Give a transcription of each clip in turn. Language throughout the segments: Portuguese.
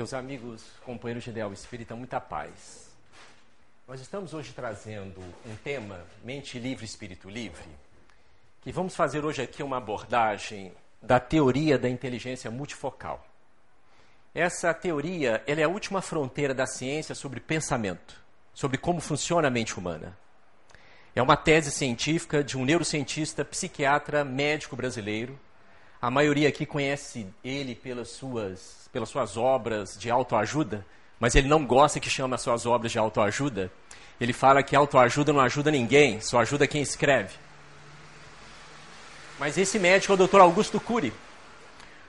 Meus amigos, companheiros de Ideal Espírita, muita paz. Nós estamos hoje trazendo um tema, Mente Livre, Espírito Livre, que vamos fazer hoje aqui uma abordagem da teoria da inteligência multifocal. Essa teoria ela é a última fronteira da ciência sobre pensamento, sobre como funciona a mente humana. É uma tese científica de um neurocientista, psiquiatra, médico brasileiro. A maioria aqui conhece ele pelas suas, pelas suas obras de autoajuda, mas ele não gosta que chama as suas obras de autoajuda. Ele fala que autoajuda não ajuda ninguém, só ajuda quem escreve. Mas esse médico é o Dr. Augusto Cury.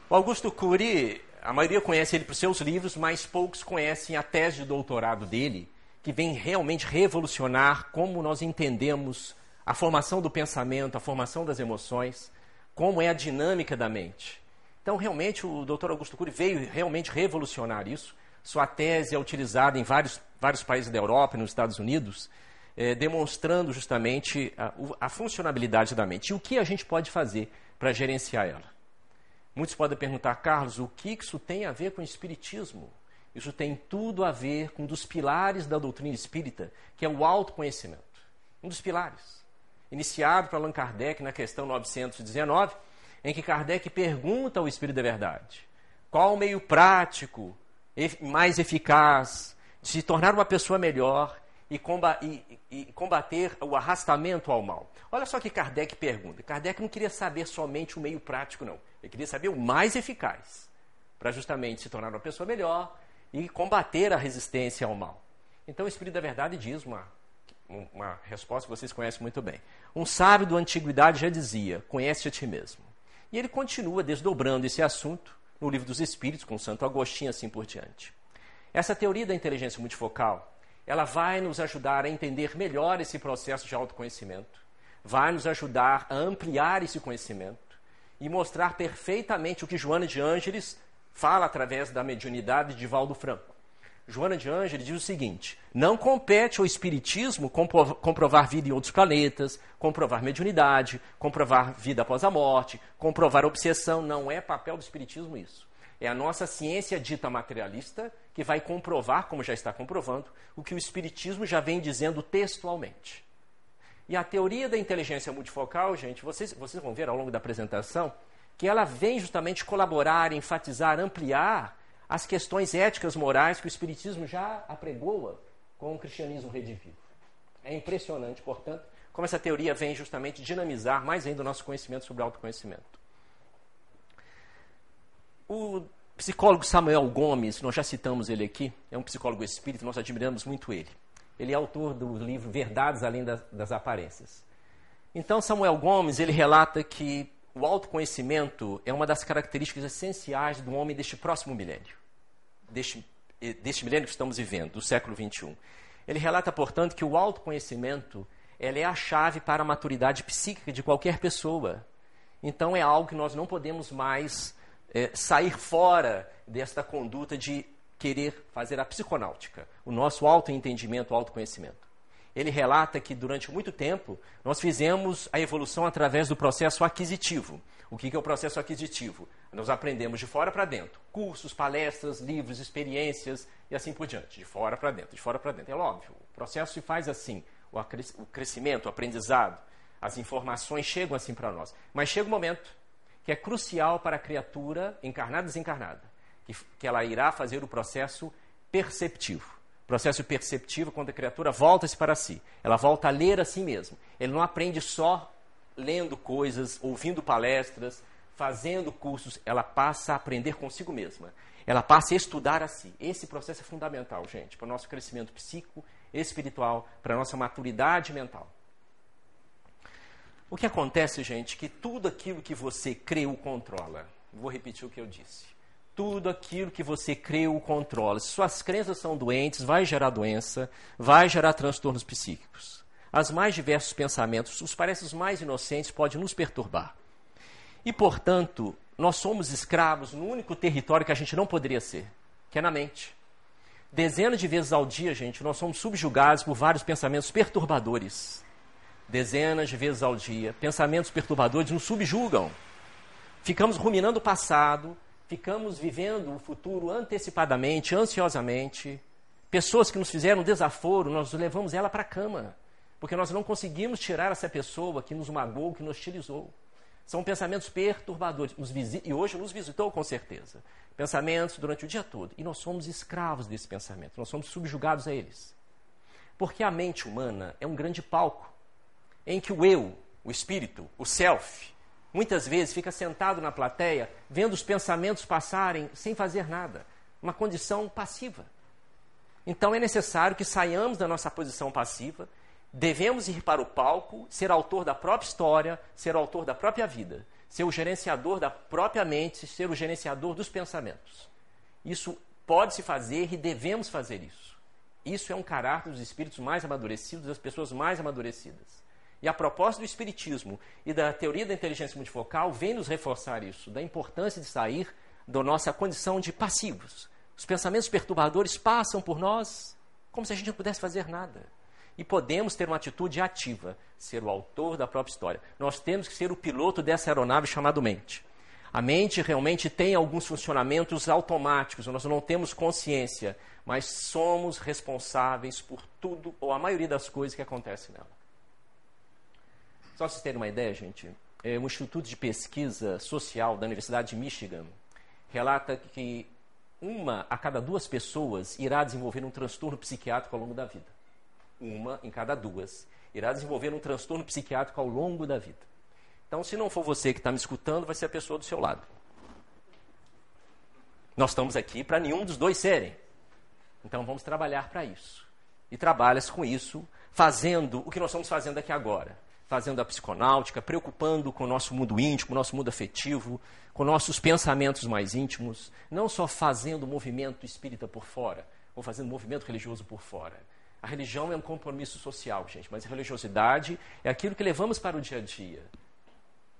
O Augusto Cury, a maioria conhece ele por seus livros, mas poucos conhecem a tese de doutorado dele, que vem realmente revolucionar como nós entendemos a formação do pensamento, a formação das emoções, como é a dinâmica da mente. Então, realmente, o Dr. Augusto Cury veio realmente revolucionar isso. Sua tese é utilizada em vários, vários países da Europa e nos Estados Unidos, é, demonstrando justamente a, a funcionalidade da mente. E o que a gente pode fazer para gerenciar ela? Muitos podem perguntar, Carlos, o que isso tem a ver com o Espiritismo? Isso tem tudo a ver com um dos pilares da doutrina espírita, que é o autoconhecimento. Um dos pilares. Iniciado por Allan Kardec na questão 919, em que Kardec pergunta ao Espírito da Verdade qual o meio prático, mais eficaz, de se tornar uma pessoa melhor e combater o arrastamento ao mal. Olha só que Kardec pergunta. Kardec não queria saber somente o meio prático, não. Ele queria saber o mais eficaz, para justamente se tornar uma pessoa melhor e combater a resistência ao mal. Então o Espírito da Verdade diz uma, uma resposta que vocês conhecem muito bem. Um sábio da antiguidade já dizia: conhece a ti mesmo. E ele continua desdobrando esse assunto no Livro dos Espíritos, com Santo Agostinho, assim por diante. Essa teoria da inteligência multifocal, ela vai nos ajudar a entender melhor esse processo de autoconhecimento, vai nos ajudar a ampliar esse conhecimento e mostrar perfeitamente o que Joana de Ângeles fala através da mediunidade de Valdo Franco. Joana de Ângeles diz o seguinte: não compete ao Espiritismo comprovar vida em outros planetas, comprovar mediunidade, comprovar vida após a morte, comprovar obsessão. Não é papel do Espiritismo isso. É a nossa ciência dita materialista que vai comprovar, como já está comprovando, o que o Espiritismo já vem dizendo textualmente. E a teoria da inteligência multifocal, gente, vocês, vocês vão ver ao longo da apresentação, que ela vem justamente colaborar, enfatizar, ampliar as questões éticas morais que o Espiritismo já apregoa com o cristianismo redivivo. É impressionante, portanto, como essa teoria vem justamente dinamizar mais ainda o nosso conhecimento sobre autoconhecimento. O psicólogo Samuel Gomes, nós já citamos ele aqui, é um psicólogo espírita, nós admiramos muito ele. Ele é autor do livro Verdades Além das, das Aparências. Então, Samuel Gomes, ele relata que o autoconhecimento é uma das características essenciais do homem deste próximo milênio, deste, deste milênio que estamos vivendo, do século XXI. Ele relata, portanto, que o autoconhecimento ela é a chave para a maturidade psíquica de qualquer pessoa. Então, é algo que nós não podemos mais é, sair fora desta conduta de querer fazer a psiconáutica, o nosso autoentendimento, o autoconhecimento ele relata que durante muito tempo nós fizemos a evolução através do processo aquisitivo. O que é o processo aquisitivo? Nós aprendemos de fora para dentro. Cursos, palestras, livros, experiências e assim por diante. De fora para dentro, de fora para dentro. É óbvio, o processo se faz assim. O crescimento, o aprendizado, as informações chegam assim para nós. Mas chega um momento que é crucial para a criatura, encarnada e desencarnada, que, que ela irá fazer o processo perceptivo processo perceptivo, quando a criatura volta-se para si. Ela volta a ler a si mesma. Ele não aprende só lendo coisas, ouvindo palestras, fazendo cursos. Ela passa a aprender consigo mesma. Ela passa a estudar a si. Esse processo é fundamental, gente, para o nosso crescimento psíquico, espiritual, para a nossa maturidade mental. O que acontece, gente, é que tudo aquilo que você crê o controla. Vou repetir o que eu disse tudo aquilo que você crê o controla. Se suas crenças são doentes, vai gerar doença, vai gerar transtornos psíquicos. As mais diversos pensamentos, os pareces mais inocentes, podem nos perturbar. E, portanto, nós somos escravos no único território que a gente não poderia ser, que é na mente. Dezenas de vezes ao dia, gente, nós somos subjugados por vários pensamentos perturbadores. Dezenas de vezes ao dia, pensamentos perturbadores nos subjugam. Ficamos ruminando o passado, ficamos vivendo o futuro antecipadamente, ansiosamente. Pessoas que nos fizeram desaforo, nós levamos ela para a cama, porque nós não conseguimos tirar essa pessoa que nos magoou, que nos hostilizou. São pensamentos perturbadores. e hoje nos visitou com certeza. Pensamentos durante o dia todo. E nós somos escravos desse pensamento. Nós somos subjugados a eles. Porque a mente humana é um grande palco em que o eu, o espírito, o self, muitas vezes fica sentado na plateia, vendo os pensamentos passarem sem fazer nada. Uma condição passiva. Então é necessário que saiamos da nossa posição passiva Devemos ir para o palco, ser autor da própria história, ser autor da própria vida, ser o gerenciador da própria mente, ser o gerenciador dos pensamentos. Isso pode se fazer e devemos fazer isso. Isso é um caráter dos espíritos mais amadurecidos, das pessoas mais amadurecidas. E a proposta do Espiritismo e da teoria da inteligência multifocal vem nos reforçar isso, da importância de sair da nossa condição de passivos. Os pensamentos perturbadores passam por nós como se a gente não pudesse fazer nada e podemos ter uma atitude ativa, ser o autor da própria história. Nós temos que ser o piloto dessa aeronave chamada mente. A mente realmente tem alguns funcionamentos automáticos, nós não temos consciência, mas somos responsáveis por tudo ou a maioria das coisas que acontecem nela. Só para vocês terem uma ideia, gente, é, um instituto de pesquisa social da Universidade de Michigan relata que uma a cada duas pessoas irá desenvolver um transtorno psiquiátrico ao longo da vida uma em cada duas, irá desenvolver um transtorno psiquiátrico ao longo da vida. Então, se não for você que está me escutando, vai ser a pessoa do seu lado. Nós estamos aqui para nenhum dos dois serem. Então, vamos trabalhar para isso. E trabalha-se com isso, fazendo o que nós estamos fazendo aqui agora. Fazendo a psiconáutica, preocupando com o nosso mundo íntimo, com o nosso mundo afetivo, com nossos pensamentos mais íntimos. Não só fazendo movimento espírita por fora, ou fazendo movimento religioso por fora a religião é um compromisso social, gente, mas a religiosidade é aquilo que levamos para o dia a dia.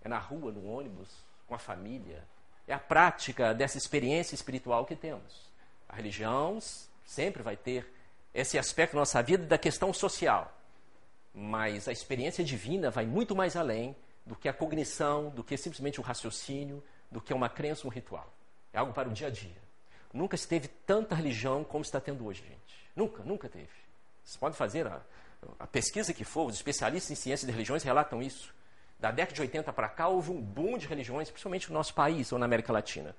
É na rua, no ônibus, com a família. É a prática dessa experiência espiritual que temos. A religião sempre vai ter esse aspecto da nossa vida da questão social. Mas a experiência divina vai muito mais além do que a cognição, do que simplesmente o raciocínio, do que uma crença, um ritual. É algo para o dia a dia. Nunca se teve tanta religião como está tendo hoje, gente. Nunca, nunca teve. Vocês podem fazer a, a pesquisa que for, os especialistas em ciência de religiões relatam isso. Da década de 80 para cá houve um boom de religiões, principalmente no nosso país ou na América Latina.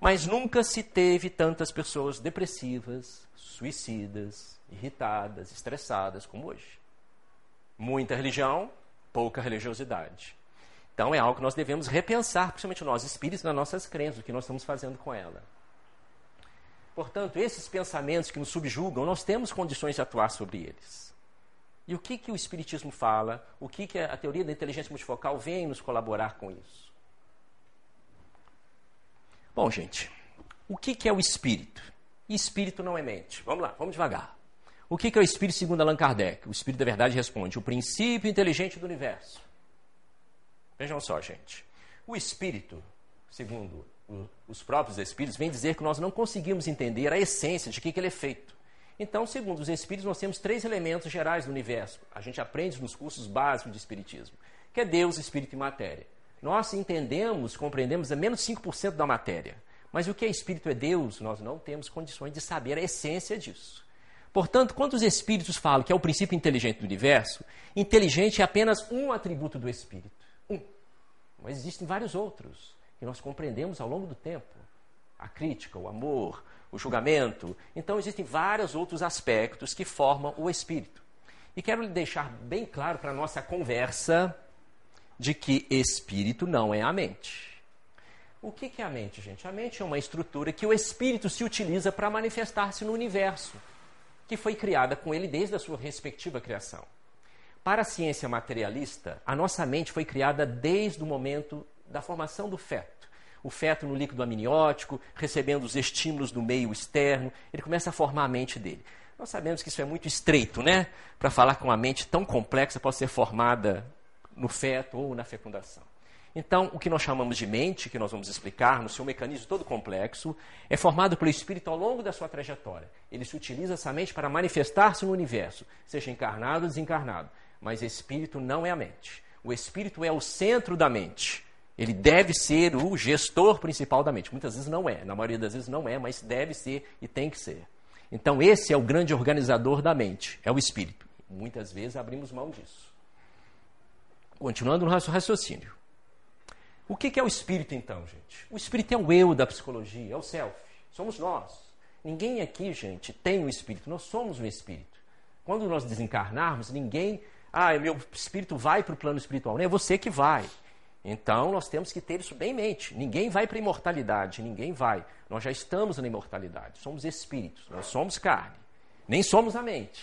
Mas nunca se teve tantas pessoas depressivas, suicidas, irritadas, estressadas como hoje. Muita religião, pouca religiosidade. Então é algo que nós devemos repensar, principalmente nós espíritos, nas nossas crenças, o que nós estamos fazendo com ela. Portanto, esses pensamentos que nos subjugam, nós temos condições de atuar sobre eles. E o que, que o Espiritismo fala, o que, que a teoria da inteligência multifocal vem nos colaborar com isso? Bom, gente, o que, que é o espírito? Espírito não é mente. Vamos lá, vamos devagar. O que, que é o espírito segundo Allan Kardec? O espírito da verdade responde: o princípio inteligente do universo. Vejam só, gente. O espírito, segundo os próprios espíritos, vêm dizer que nós não conseguimos entender a essência de que, que ele é feito. Então, segundo os espíritos, nós temos três elementos gerais do universo. A gente aprende nos cursos básicos de espiritismo, que é Deus, espírito e matéria. Nós entendemos, compreendemos a menos 5% da matéria. Mas o que é espírito é Deus, nós não temos condições de saber a essência disso. Portanto, quando os espíritos falam que é o princípio inteligente do universo, inteligente é apenas um atributo do espírito. Um. Mas existem vários outros que nós compreendemos ao longo do tempo. A crítica, o amor, o julgamento. Então, existem vários outros aspectos que formam o espírito. E quero lhe deixar bem claro para a nossa conversa de que espírito não é a mente. O que é a mente, gente? A mente é uma estrutura que o espírito se utiliza para manifestar-se no universo, que foi criada com ele desde a sua respectiva criação. Para a ciência materialista, a nossa mente foi criada desde o momento da formação do feto. O feto no líquido amniótico, recebendo os estímulos do meio externo, ele começa a formar a mente dele. Nós sabemos que isso é muito estreito, né? Para falar que uma mente tão complexa pode ser formada no feto ou na fecundação. Então, o que nós chamamos de mente, que nós vamos explicar no seu mecanismo todo complexo, é formado pelo espírito ao longo da sua trajetória. Ele se utiliza essa mente para manifestar-se no universo, seja encarnado ou desencarnado. Mas espírito não é a mente. O espírito é o centro da mente. Ele deve ser o gestor principal da mente. Muitas vezes não é, na maioria das vezes não é, mas deve ser e tem que ser. Então, esse é o grande organizador da mente, é o espírito. Muitas vezes abrimos mão disso. Continuando no nosso raciocínio. O que é o espírito, então, gente? O espírito é o eu da psicologia, é o self. Somos nós. Ninguém aqui, gente, tem o um espírito. Nós somos um espírito. Quando nós desencarnarmos, ninguém. Ah, meu espírito vai para o plano espiritual. Não é você que vai. Então nós temos que ter isso bem em mente. Ninguém vai para a imortalidade, ninguém vai. Nós já estamos na imortalidade. Somos espíritos, nós somos carne. Nem somos a mente.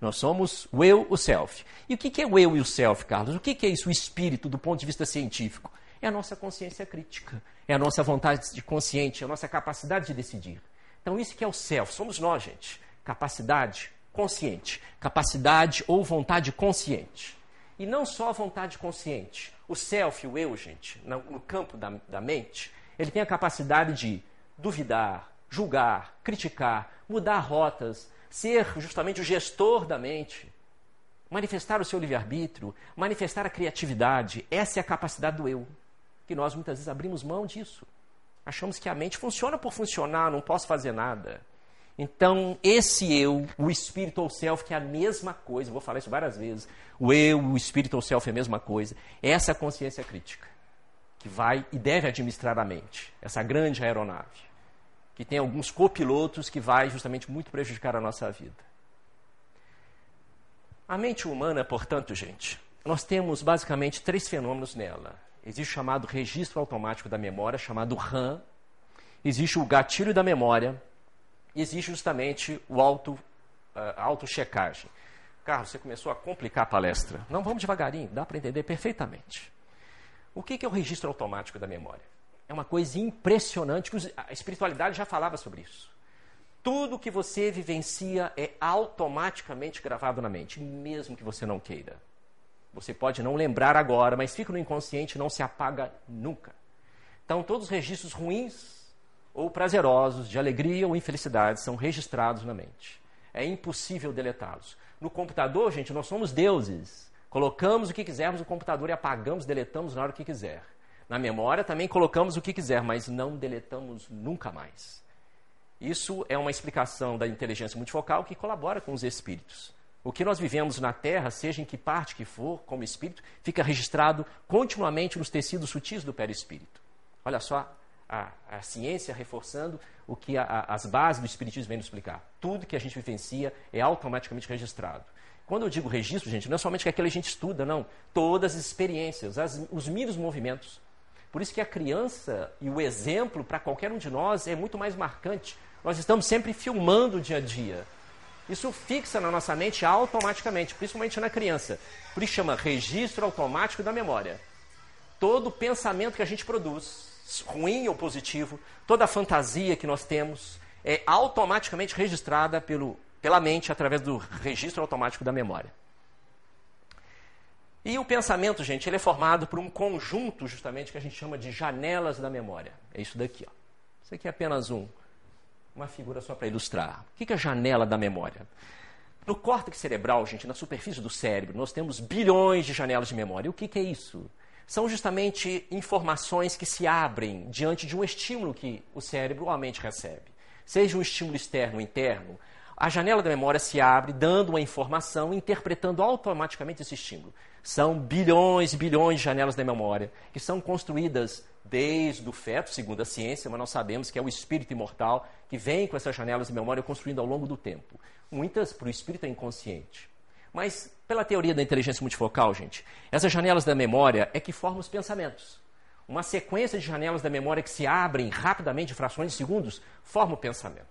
Nós somos o eu, o self. E o que é o eu e o self, Carlos? O que é isso, o espírito, do ponto de vista científico? É a nossa consciência crítica, é a nossa vontade de consciente, é a nossa capacidade de decidir. Então, isso que é o self, somos nós, gente. Capacidade consciente, capacidade ou vontade consciente. E não só a vontade consciente. O self, o eu, gente, no campo da, da mente, ele tem a capacidade de duvidar, julgar, criticar, mudar rotas, ser justamente o gestor da mente, manifestar o seu livre-arbítrio, manifestar a criatividade. Essa é a capacidade do eu, que nós muitas vezes abrimos mão disso. Achamos que a mente funciona por funcionar, não posso fazer nada. Então, esse eu, o espírito ou self, que é a mesma coisa, vou falar isso várias vezes. O eu, o espírito ou self é a mesma coisa. Essa é a consciência crítica, que vai e deve administrar a mente, essa grande aeronave, que tem alguns copilotos que vai justamente muito prejudicar a nossa vida. A mente humana, portanto, gente, nós temos basicamente três fenômenos nela. Existe o chamado registro automático da memória, chamado RAM. Existe o gatilho da memória, existe justamente o auto, uh, auto-checagem. Carlos, você começou a complicar a palestra. Não, vamos devagarinho, dá para entender perfeitamente. O que é o registro automático da memória? É uma coisa impressionante, que a espiritualidade já falava sobre isso. Tudo que você vivencia é automaticamente gravado na mente, mesmo que você não queira. Você pode não lembrar agora, mas fica no inconsciente não se apaga nunca. Então, todos os registros ruins ou prazerosos, de alegria ou infelicidade, são registrados na mente. É impossível deletá-los. No computador, gente, nós somos deuses. Colocamos o que quisermos no computador e apagamos, deletamos na hora que quiser. Na memória também colocamos o que quiser, mas não deletamos nunca mais. Isso é uma explicação da inteligência multifocal que colabora com os espíritos. O que nós vivemos na Terra, seja em que parte que for, como espírito, fica registrado continuamente nos tecidos sutis do perispírito. Olha só a, a ciência reforçando o que a, a, as bases do Espiritismo vêm nos explicar. Tudo que a gente vivencia é automaticamente registrado. Quando eu digo registro, gente, não é somente aquilo que a gente estuda, não. Todas as experiências, as, os mínimos movimentos. Por isso que a criança e o exemplo para qualquer um de nós é muito mais marcante. Nós estamos sempre filmando o dia a dia. Isso fixa na nossa mente automaticamente, principalmente na criança. Por isso chama registro automático da memória. Todo pensamento que a gente produz, ruim ou positivo, toda fantasia que nós temos é automaticamente registrada pelo, pela mente através do registro automático da memória. E o pensamento, gente, ele é formado por um conjunto, justamente, que a gente chama de janelas da memória. É isso daqui. Ó. Isso aqui é apenas um, uma figura só para ilustrar. O que é janela da memória? No córtex cerebral, gente, na superfície do cérebro, nós temos bilhões de janelas de memória. E o que é isso? São justamente informações que se abrem diante de um estímulo que o cérebro ou a mente recebe. Seja um estímulo externo ou interno, a janela da memória se abre dando uma informação, interpretando automaticamente esse estímulo. São bilhões e bilhões de janelas da memória que são construídas desde o feto, segundo a ciência, mas nós sabemos que é o espírito imortal que vem com essas janelas de memória construindo ao longo do tempo. Muitas para o espírito é inconsciente. Mas, pela teoria da inteligência multifocal, gente, essas janelas da memória é que formam os pensamentos. Uma sequência de janelas da memória que se abrem rapidamente, em frações de segundos, forma o pensamento.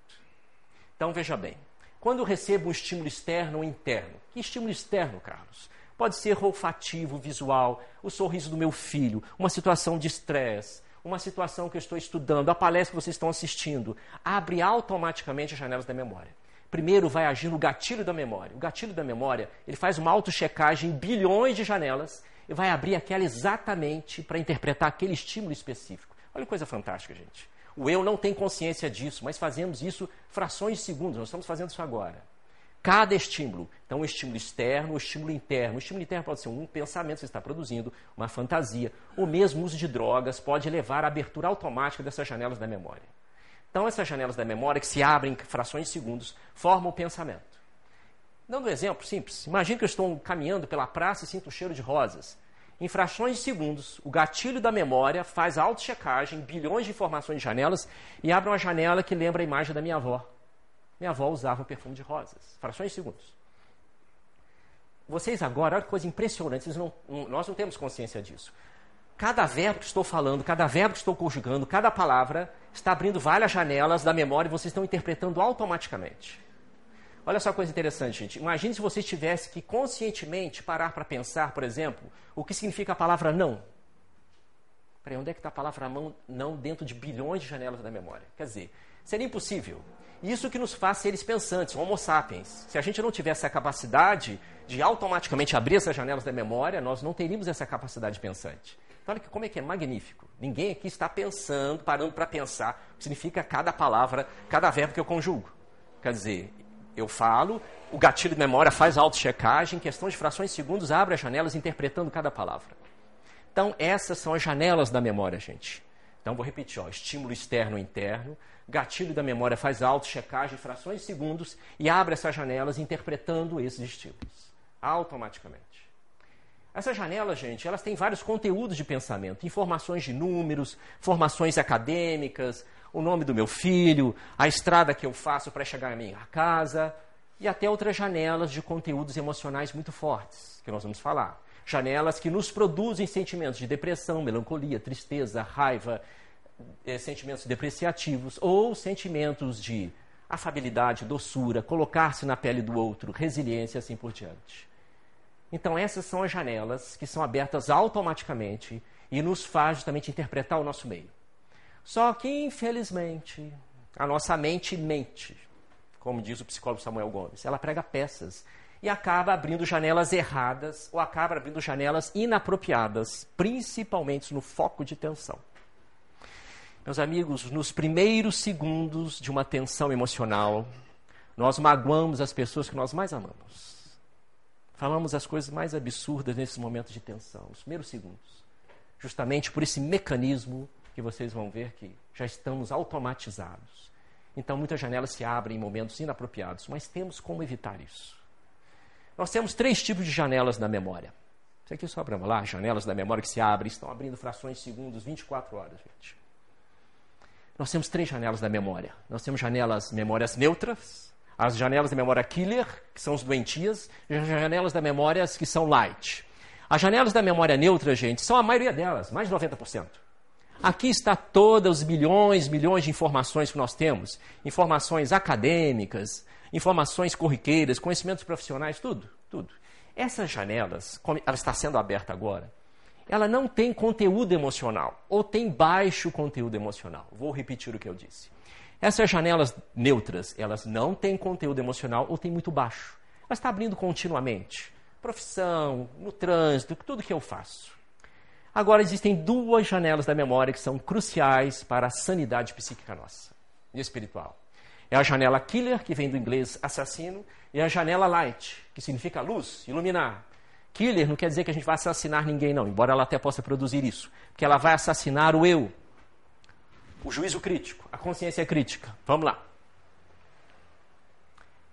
Então, veja bem, quando eu recebo um estímulo externo ou interno, que estímulo externo, Carlos? Pode ser olfativo, visual, o sorriso do meu filho, uma situação de estresse, uma situação que eu estou estudando, a palestra que vocês estão assistindo, abre automaticamente as janelas da memória primeiro vai agir no gatilho da memória. O gatilho da memória, ele faz uma auto-checagem em bilhões de janelas e vai abrir aquela exatamente para interpretar aquele estímulo específico. Olha que coisa fantástica, gente. O eu não tem consciência disso, mas fazemos isso frações de segundos, nós estamos fazendo isso agora. cada estímulo. Então, o estímulo externo, o estímulo interno. O estímulo interno pode ser um pensamento que você está produzindo, uma fantasia, ou mesmo uso de drogas pode levar à abertura automática dessas janelas da memória. Então, essas janelas da memória que se abrem em frações de segundos formam o pensamento. Dando um exemplo simples, imagine que eu estou caminhando pela praça e sinto o cheiro de rosas. Em frações de segundos, o gatilho da memória faz auto-checagem, bilhões de informações de janelas, e abre uma janela que lembra a imagem da minha avó. Minha avó usava perfume de rosas. Frações de segundos. Vocês agora, olha que coisa impressionante, não, nós não temos consciência disso. Cada verbo que estou falando, cada verbo que estou conjugando, cada palavra está abrindo várias janelas da memória e vocês estão interpretando automaticamente. Olha só que coisa interessante, gente. Imagine se você tivesse que conscientemente parar para pensar, por exemplo, o que significa a palavra não. Peraí, onde é que está a palavra não dentro de bilhões de janelas da memória? Quer dizer, seria impossível. Isso que nos faz seres pensantes, homo sapiens. Se a gente não tivesse a capacidade de automaticamente abrir essas janelas da memória, nós não teríamos essa capacidade pensante. Olha como é que é magnífico. Ninguém aqui está pensando, parando para pensar o que significa cada palavra, cada verbo que eu conjugo. Quer dizer, eu falo, o gatilho de memória faz auto-checagem, em questão de frações de segundos, abre as janelas interpretando cada palavra. Então, essas são as janelas da memória, gente. Então, vou repetir: ó, estímulo externo interno, gatilho da memória faz auto-checagem, frações de segundos e abre essas janelas interpretando esses estímulos, automaticamente. Essas janelas, gente, elas têm vários conteúdos de pensamento, informações de números, formações acadêmicas, o nome do meu filho, a estrada que eu faço para chegar à minha casa, e até outras janelas de conteúdos emocionais muito fortes, que nós vamos falar. Janelas que nos produzem sentimentos de depressão, melancolia, tristeza, raiva, eh, sentimentos depreciativos ou sentimentos de afabilidade, doçura, colocar-se na pele do outro, resiliência e assim por diante. Então essas são as janelas que são abertas automaticamente e nos faz justamente interpretar o nosso meio. Só que, infelizmente, a nossa mente mente, como diz o psicólogo Samuel Gomes. Ela prega peças e acaba abrindo janelas erradas ou acaba abrindo janelas inapropriadas, principalmente no foco de tensão. Meus amigos, nos primeiros segundos de uma tensão emocional, nós magoamos as pessoas que nós mais amamos. Falamos as coisas mais absurdas nesses momentos de tensão, nos primeiros segundos. Justamente por esse mecanismo que vocês vão ver que já estamos automatizados. Então, muitas janelas se abrem em momentos inapropriados, mas temos como evitar isso. Nós temos três tipos de janelas na memória. Isso aqui só para lá, janelas da memória que se abrem, estão abrindo frações de segundos, 24 horas, gente. Nós temos três janelas da memória. Nós temos janelas memórias neutras, as janelas da memória killer, que são os doentias, e as janelas da memória que são light. As janelas da memória neutra, gente, são a maioria delas, mais de 90%. Aqui está todos os bilhões, milhões de informações que nós temos, informações acadêmicas, informações corriqueiras, conhecimentos profissionais, tudo, tudo. Essas janelas, como ela está sendo aberta agora, ela não tem conteúdo emocional ou tem baixo conteúdo emocional. Vou repetir o que eu disse. Essas janelas neutras, elas não têm conteúdo emocional ou têm muito baixo. Ela está abrindo continuamente. Profissão, no trânsito, tudo que eu faço. Agora existem duas janelas da memória que são cruciais para a sanidade psíquica nossa e espiritual. É a janela killer, que vem do inglês assassino, e a janela light, que significa luz, iluminar. Killer não quer dizer que a gente vai assassinar ninguém, não, embora ela até possa produzir isso. Porque ela vai assassinar o eu, o juízo crítico, a consciência crítica. Vamos lá.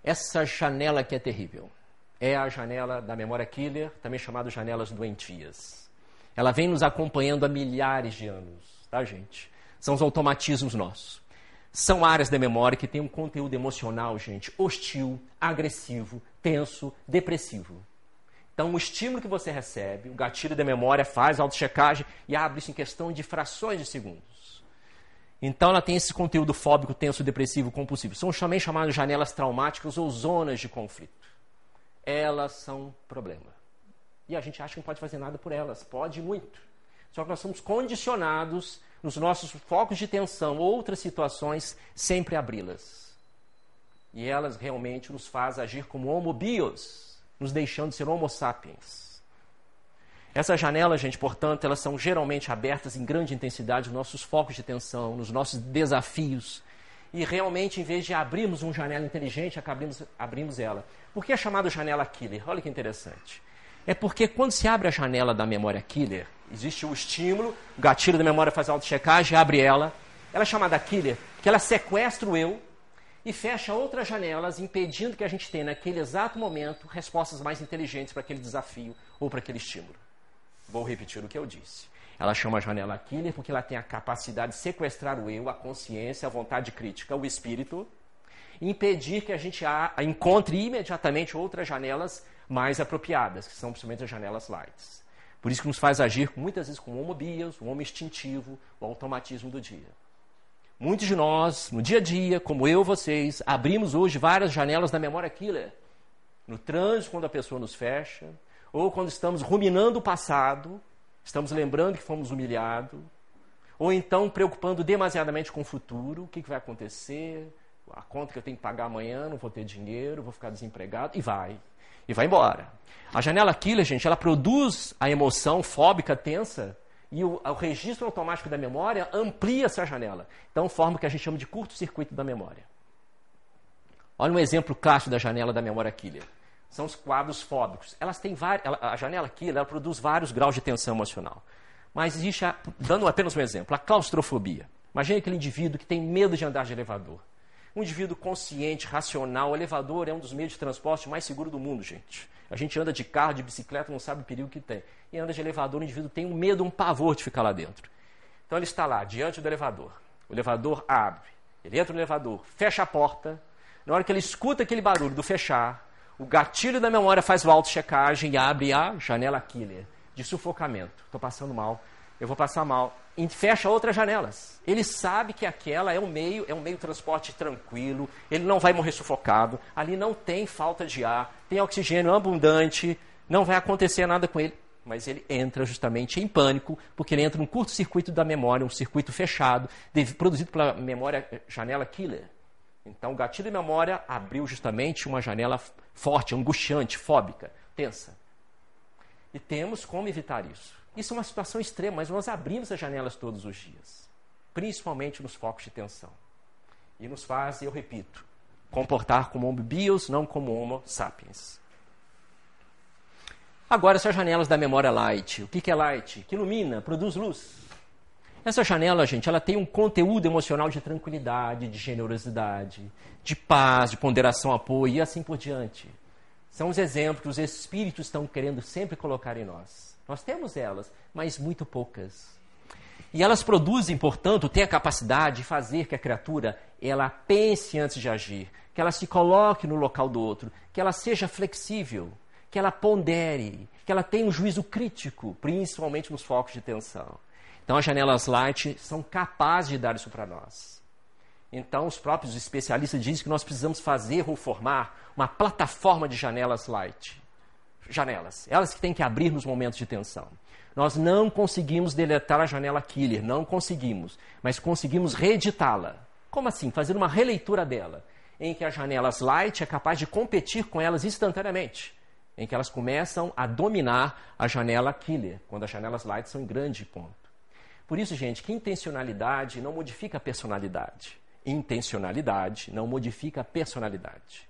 Essa janela que é terrível é a janela da memória killer, também chamada janelas doentias. Ela vem nos acompanhando há milhares de anos, tá, gente? São os automatismos nossos. São áreas da memória que têm um conteúdo emocional, gente, hostil, agressivo, tenso, depressivo. Então, o estímulo que você recebe, o gatilho da memória faz auto-checagem e abre isso em questão de frações de segundos. Então, ela tem esse conteúdo fóbico, tenso, depressivo, compulsivo. São também chamadas janelas traumáticas ou zonas de conflito. Elas são problema. E a gente acha que não pode fazer nada por elas. Pode muito. Só que nós somos condicionados, nos nossos focos de tensão, outras situações, sempre abri-las. E elas realmente nos fazem agir como homobios, nos deixando de ser homo sapiens. Essas janelas, gente, portanto, elas são geralmente abertas em grande intensidade nos nossos focos de tensão, nos nossos desafios. e realmente, em vez de abrirmos uma janela inteligente, abrimos, abrimos ela. Por que é chamada janela killer? Olha que interessante. É porque quando se abre a janela da memória killer, existe o estímulo, o gatilho da memória faz auto-checagem, abre ela. Ela é chamada killer, que ela sequestra o eu e fecha outras janelas, impedindo que a gente tenha, naquele exato momento, respostas mais inteligentes para aquele desafio ou para aquele estímulo. Vou repetir o que eu disse. Ela chama a janela killer porque ela tem a capacidade de sequestrar o eu, a consciência, a vontade crítica, o espírito, impedir que a gente a, encontre imediatamente outras janelas mais apropriadas, que são principalmente as janelas lights. Por isso que nos faz agir muitas vezes com o homo o homem instintivo, o automatismo do dia. Muitos de nós, no dia a dia, como eu e vocês, abrimos hoje várias janelas da memória killer. No trânsito, quando a pessoa nos fecha, ou quando estamos ruminando o passado, Estamos lembrando que fomos humilhados, ou então preocupando demasiadamente com o futuro, o que, vai acontecer, a conta que eu tenho que pagar amanhã, não vou ter dinheiro, vou ficar desempregado, e vai. E vai embora. A janela killer, gente, ela produz a emoção fóbica tensa e o, o registro automático da memória amplia essa janela. Então forma o que a gente chama de curto-circuito da memória. Olha um exemplo clássico da janela da memória killer são os quadros fóbicos. Elas têm vários, a janela aqui ela produz vários graus de tensão emocional. Mas existe, a, dando apenas um exemplo, a claustrofobia. Imagine aquele indivíduo que tem medo de andar de elevador. Um indivíduo consciente, racional, o elevador é um dos meios de transporte mais seguros do mundo, gente. A gente anda de carro, de bicicleta, não sabe o perigo que tem. E anda de elevador, o indivíduo tem um medo, um pavor de ficar lá dentro. Então ele está lá, diante do elevador. O elevador abre. Ele entra no elevador, fecha a porta. Na hora que ele escuta aquele barulho do fechar, o gatilho da memória faz o auto-checagem e abre a janela killer de sufocamento. Estou passando mal, eu vou passar mal. E fecha outras janelas. Ele sabe que aquela é um meio, é um meio de transporte tranquilo, ele não vai morrer sufocado, ali não tem falta de ar, tem oxigênio abundante, não vai acontecer nada com ele. Mas ele entra justamente em pânico, porque ele entra num curto-circuito da memória, um circuito fechado, produzido pela memória janela killer. Então, o gatilho de memória abriu justamente uma janela forte, angustiante, fóbica, tensa. E temos como evitar isso. Isso é uma situação extrema, mas nós abrimos as janelas todos os dias, principalmente nos focos de tensão. E nos faz, eu repito, comportar como homo bios, não como homo sapiens. Agora, essas janelas da memória light. O que é light? Que ilumina, produz luz. Essa janela, gente, ela tem um conteúdo emocional de tranquilidade, de generosidade, de paz, de ponderação, apoio e assim por diante. São os exemplos que os espíritos estão querendo sempre colocar em nós. Nós temos elas, mas muito poucas. E elas produzem, portanto, têm a capacidade de fazer que a criatura ela pense antes de agir, que ela se coloque no local do outro, que ela seja flexível, que ela pondere, que ela tenha um juízo crítico, principalmente nos focos de tensão. Então, as janelas light são capazes de dar isso para nós. Então, os próprios especialistas dizem que nós precisamos fazer ou formar uma plataforma de janelas light. Janelas. Elas que têm que abrir nos momentos de tensão. Nós não conseguimos deletar a janela killer, não conseguimos, mas conseguimos reeditá-la. Como assim? Fazer uma releitura dela, em que as janelas light é capaz de competir com elas instantaneamente, em que elas começam a dominar a janela killer, quando as janelas light são em grande ponto. Por isso, gente, que intencionalidade não modifica a personalidade. Intencionalidade não modifica a personalidade.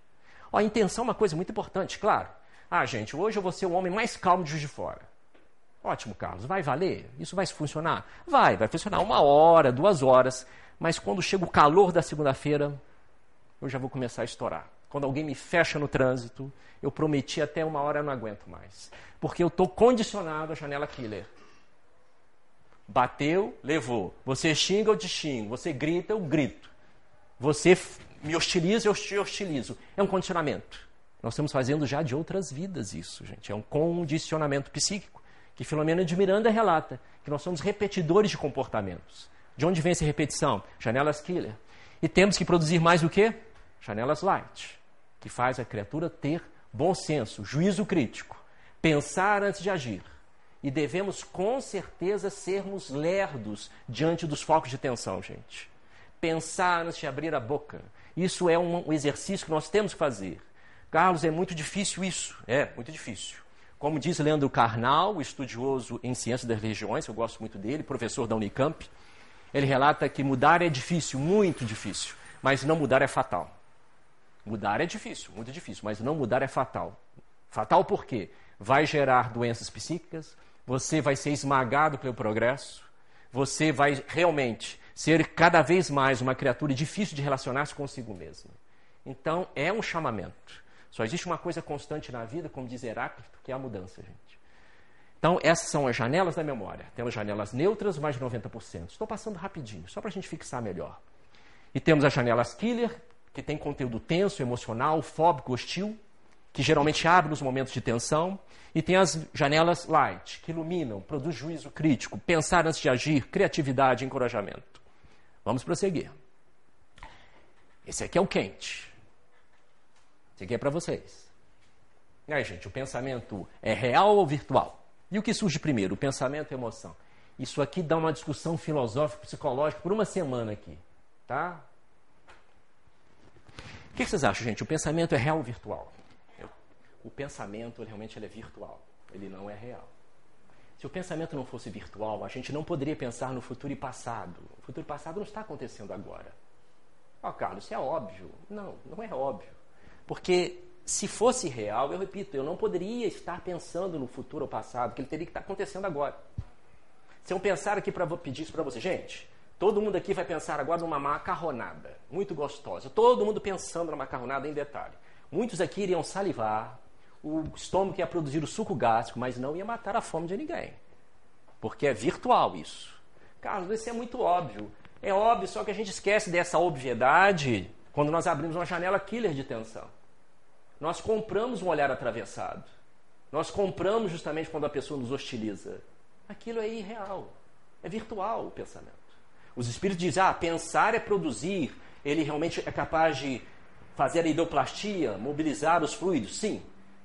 Ó, a intenção é uma coisa muito importante, claro. Ah, gente, hoje eu vou ser o homem mais calmo de Juiz de Fora. Ótimo, Carlos. Vai valer? Isso vai funcionar? Vai, vai funcionar uma hora, duas horas. Mas quando chega o calor da segunda-feira, eu já vou começar a estourar. Quando alguém me fecha no trânsito, eu prometi até uma hora, eu não aguento mais. Porque eu estou condicionado à janela killer. Bateu, levou. Você xinga, eu te xingo. Você grita, eu grito. Você me hostiliza, eu te hostilizo. É um condicionamento. Nós estamos fazendo já de outras vidas isso, gente. É um condicionamento psíquico. Que Filomena de Miranda relata que nós somos repetidores de comportamentos. De onde vem essa repetição? Janelas killer. E temos que produzir mais o quê? Janelas light, que faz a criatura ter bom senso, juízo crítico, pensar antes de agir, e devemos com certeza sermos lerdos diante dos focos de tensão, gente. Pensar antes de abrir a boca. Isso é um exercício que nós temos que fazer. Carlos, é muito difícil isso. É, muito difícil. Como diz Leandro Carnal, estudioso em ciências das religiões, eu gosto muito dele, professor da Unicamp, ele relata que mudar é difícil, muito difícil. Mas não mudar é fatal. Mudar é difícil, muito difícil, mas não mudar é fatal. Fatal por quê? Vai gerar doenças psíquicas, você vai ser esmagado pelo progresso, você vai realmente ser cada vez mais uma criatura difícil de relacionar-se consigo mesmo. Então, é um chamamento. Só existe uma coisa constante na vida, como diz Heráclito, que é a mudança, gente. Então, essas são as janelas da memória. Temos janelas neutras, mais de 90%. Estou passando rapidinho, só para a gente fixar melhor. E temos as janelas killer, que tem conteúdo tenso, emocional, fóbico, hostil, que geralmente abre nos momentos de tensão. E tem as janelas light, que iluminam, produz juízo crítico, pensar antes de agir, criatividade, encorajamento. Vamos prosseguir. Esse aqui é o quente. Esse aqui é para vocês. E aí, gente, o pensamento é real ou virtual? E o que surge primeiro? O pensamento e a emoção. Isso aqui dá uma discussão filosófica, psicológica por uma semana aqui. Tá? O que vocês acham, gente? O pensamento é real ou virtual? O pensamento realmente é virtual, ele não é real. Se o pensamento não fosse virtual, a gente não poderia pensar no futuro e passado. O futuro e passado não está acontecendo agora. Ó, oh, Carlos, isso é óbvio. Não, não é óbvio. Porque se fosse real, eu repito, eu não poderia estar pensando no futuro ou passado, que ele teria que estar acontecendo agora. Se eu pensar aqui para pedir isso para você, gente, todo mundo aqui vai pensar agora numa macarronada, muito gostosa. Todo mundo pensando numa macarronada em detalhe. Muitos aqui iriam salivar, o estômago ia produzir o suco gástrico, mas não ia matar a fome de ninguém. Porque é virtual isso. Carlos, isso é muito óbvio. É óbvio, só que a gente esquece dessa obviedade quando nós abrimos uma janela killer de tensão. Nós compramos um olhar atravessado. Nós compramos justamente quando a pessoa nos hostiliza. Aquilo é irreal. É virtual o pensamento. Os espíritos dizem: ah, pensar é produzir. Ele realmente é capaz de fazer a idoplastia, mobilizar os fluidos. Sim.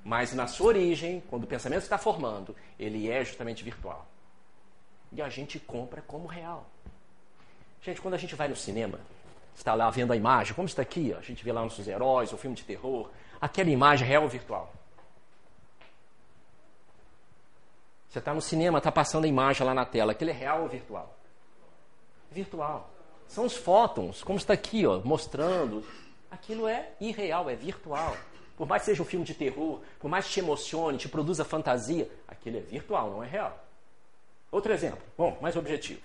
Mas na sua origem, quando o pensamento está formando, ele é justamente virtual. E a gente compra como real. Gente, quando a gente vai no cinema, está lá vendo a imagem, como está aqui, ó, a gente vê lá nossos heróis, o filme de terror, aquela imagem real ou virtual? Você está no cinema, está passando a imagem lá na tela, aquele é real ou virtual? Virtual. São os fótons, como está aqui, ó, mostrando. Aquilo é irreal, é virtual. Por mais que seja um filme de terror, por mais que te emocione, te produza fantasia, aquilo é virtual, não é real. Outro exemplo, bom, mais objetivo.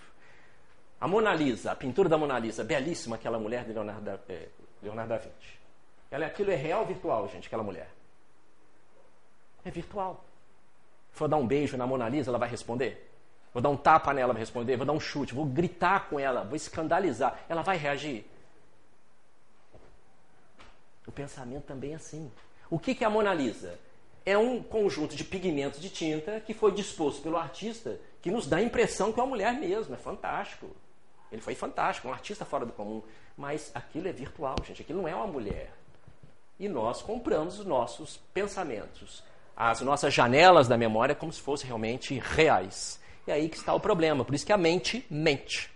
A Mona Lisa, a pintura da Mona Lisa, belíssima aquela mulher de Leonardo da, eh, Leonardo da Vinci. Ela, aquilo é real ou virtual, gente, aquela mulher? É virtual. Vou dar um beijo na Mona Lisa, ela vai responder? Vou dar um tapa nela, vai responder? Vou dar um chute, vou gritar com ela, vou escandalizar. Ela vai reagir? O pensamento também é assim. O que é a Mona Lisa? É um conjunto de pigmentos de tinta que foi disposto pelo artista que nos dá a impressão que é uma mulher mesmo. É fantástico. Ele foi fantástico, um artista fora do comum. Mas aquilo é virtual, gente. Aquilo não é uma mulher. E nós compramos os nossos pensamentos, as nossas janelas da memória, como se fossem realmente reais. E aí que está o problema. Por isso que a mente mente.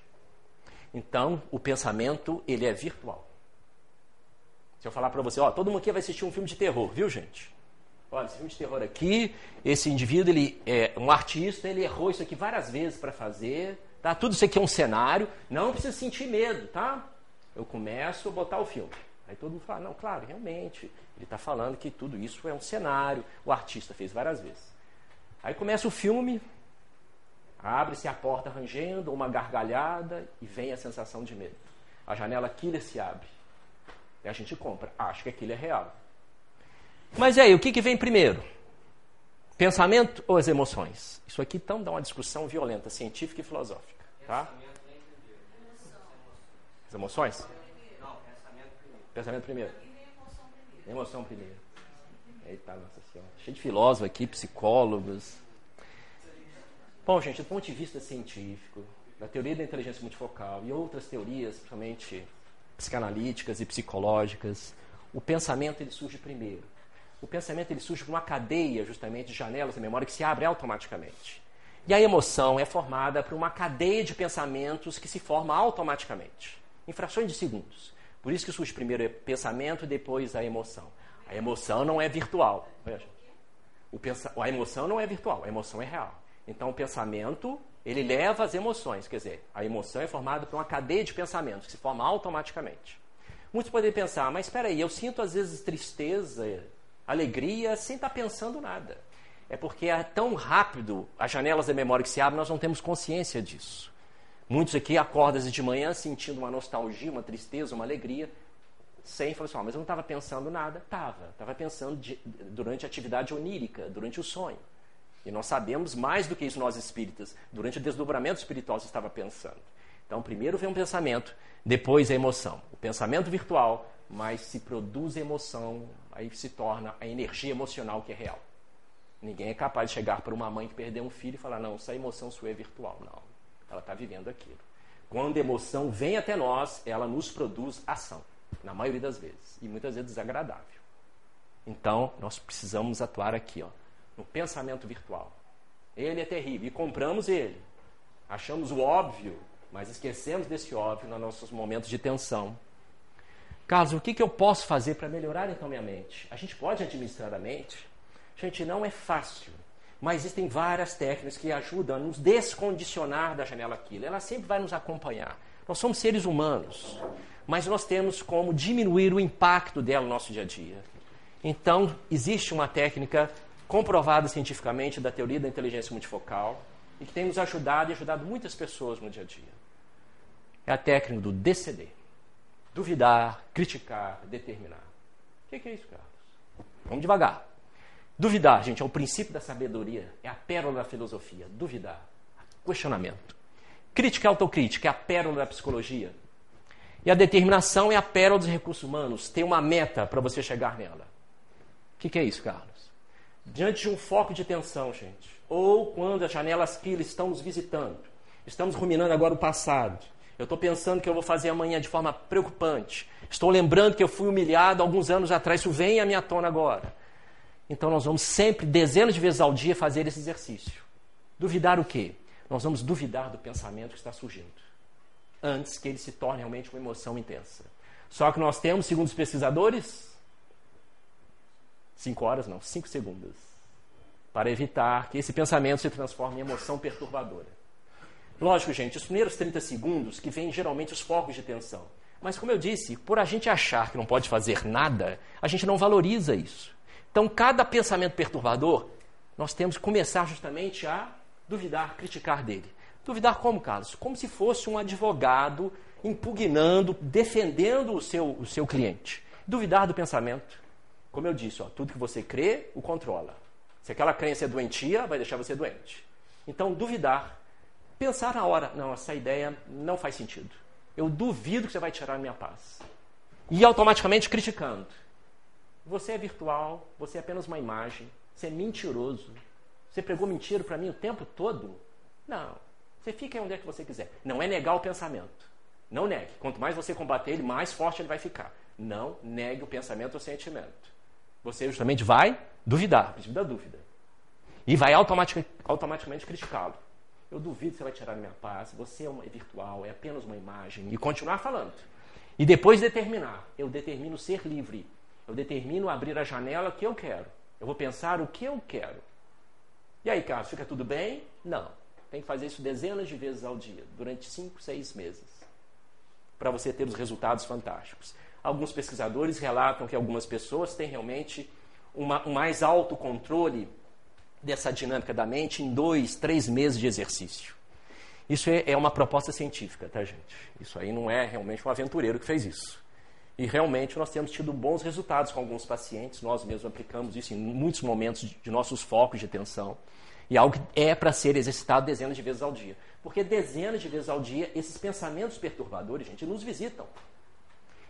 Então, o pensamento, ele é virtual. Eu falar para você, ó, todo mundo aqui vai assistir um filme de terror, viu, gente? Olha, esse filme de terror aqui, esse indivíduo, ele é um artista, ele errou isso aqui várias vezes para fazer, Tá? Tudo isso aqui é um cenário, não precisa sentir medo, tá? Eu começo a botar o filme. Aí todo mundo fala, não, claro, realmente, ele está falando que tudo isso é um cenário, o artista fez várias vezes. Aí começa o filme, abre-se a porta rangendo, uma gargalhada e vem a sensação de medo. A janela killer se abre. A gente compra, acho que aquilo é real. Mas e aí, o que, que vem primeiro? Pensamento ou as emoções? Isso aqui então dá uma discussão violenta, científica e filosófica. Tá? As emoções? Não, pensamento primeiro. Pensamento primeiro. Emoção primeiro. Eita, nossa senhora. Cheio de filósofos aqui, psicólogos. Bom, gente, do ponto de vista científico, da teoria da inteligência multifocal e outras teorias, principalmente psicanalíticas e psicológicas, o pensamento ele surge primeiro o pensamento ele surge por uma cadeia justamente de janelas da memória que se abre automaticamente. E a emoção é formada por uma cadeia de pensamentos que se forma automaticamente, em frações de segundos. Por isso que surge primeiro o pensamento e depois a emoção. A emoção não é virtual. Veja. A emoção não é virtual, a emoção é real. Então o pensamento, ele leva as emoções. Quer dizer, a emoção é formada por uma cadeia de pensamentos que se forma automaticamente. Muitos podem pensar, mas espera aí, eu sinto às vezes tristeza, alegria, sem estar pensando nada. É porque é tão rápido as janelas da memória que se abrem, nós não temos consciência disso. Muitos aqui acordam de manhã sentindo uma nostalgia, uma tristeza, uma alegria, sem falar assim, oh, mas eu não estava pensando nada. Estava, estava pensando de, durante a atividade onírica, durante o sonho. E nós sabemos mais do que isso nós espíritas. Durante o desdobramento espiritual você estava pensando. Então, primeiro vem um pensamento, depois a emoção. O pensamento virtual, mas se produz emoção, aí se torna a energia emocional que é real. Ninguém é capaz de chegar para uma mãe que perdeu um filho e falar: não, essa emoção sua é virtual. Não. Ela está vivendo aquilo. Quando a emoção vem até nós, ela nos produz ação, na maioria das vezes, e muitas vezes desagradável. Então, nós precisamos atuar aqui, ó, no pensamento virtual. Ele é terrível, e compramos ele. Achamos o óbvio, mas esquecemos desse óbvio nos nossos momentos de tensão. Carlos, o que, que eu posso fazer para melhorar então minha mente? A gente pode administrar a mente? Gente, não é fácil. Mas existem várias técnicas que ajudam a nos descondicionar da janela aquilo. Ela sempre vai nos acompanhar. Nós somos seres humanos, mas nós temos como diminuir o impacto dela no nosso dia a dia. Então, existe uma técnica comprovada cientificamente da teoria da inteligência multifocal e que tem nos ajudado e ajudado muitas pessoas no dia a dia. É a técnica do DCD. Duvidar, criticar, determinar. O que é isso, Carlos? Vamos devagar. Duvidar, gente, é o princípio da sabedoria, é a pérola da filosofia. Duvidar, questionamento. Crítica e autocrítica é a pérola da psicologia. E a determinação é a pérola dos recursos humanos. Tem uma meta para você chegar nela. O que, que, é isso, Carlos? Diante de um foco de tensão, gente, ou quando as janelas que estão nos visitando, estamos ruminando agora o passado. Eu estou pensando que eu vou fazer amanhã de forma preocupante. Estou lembrando que eu fui humilhado alguns anos atrás. Isso vem à minha tona agora. Então nós vamos sempre, dezenas de vezes ao dia, fazer esse exercício. Duvidar o quê? Nós vamos duvidar do pensamento que está surgindo, antes que ele se torne realmente uma emoção intensa. Só que nós temos, segundo os pesquisadores, cinco horas não, cinco segundos, para evitar que esse pensamento se transforme em emoção perturbadora. Lógico, gente, os primeiros 30 segundos que vêm geralmente os focos de tensão. Mas como eu disse, por a gente achar que não pode fazer nada, a gente não valoriza isso. Então, cada pensamento perturbador, nós temos que começar justamente a duvidar, criticar dele. Duvidar como, Carlos? Como se fosse um advogado impugnando, defendendo o seu, o seu cliente. Duvidar do pensamento. Como eu disse, ó, tudo que você crê, o controla. Se aquela crença é doentia, vai deixar você doente. Então, duvidar. Pensar na hora, não, essa ideia não faz sentido. Eu duvido que você vai tirar minha paz. E automaticamente criticando. Você é virtual, você é apenas uma imagem, você é mentiroso. Você pregou mentira para mim o tempo todo? Não. Você fica onde é que você quiser. Não é negar o pensamento. Não negue. Quanto mais você combater ele, mais forte ele vai ficar. Não negue o pensamento ou sentimento. Você justamente vai duvidar, princípio da dúvida. E vai automatic, automaticamente criticá-lo. Eu duvido que você vai tirar minha paz. Você é, uma, é virtual, é apenas uma imagem. E continuar falando. E depois determinar. Eu determino ser livre. Eu determino abrir a janela que eu quero. Eu vou pensar o que eu quero. E aí, Carlos, fica tudo bem? Não. Tem que fazer isso dezenas de vezes ao dia, durante cinco, seis meses, para você ter os resultados fantásticos. Alguns pesquisadores relatam que algumas pessoas têm realmente uma, um mais alto controle dessa dinâmica da mente em dois, três meses de exercício. Isso é, é uma proposta científica, tá, gente? Isso aí não é realmente um aventureiro que fez isso. E realmente nós temos tido bons resultados com alguns pacientes, nós mesmos aplicamos isso em muitos momentos de nossos focos de atenção. E algo que é para ser exercitado dezenas de vezes ao dia. Porque dezenas de vezes ao dia, esses pensamentos perturbadores, gente, nos visitam.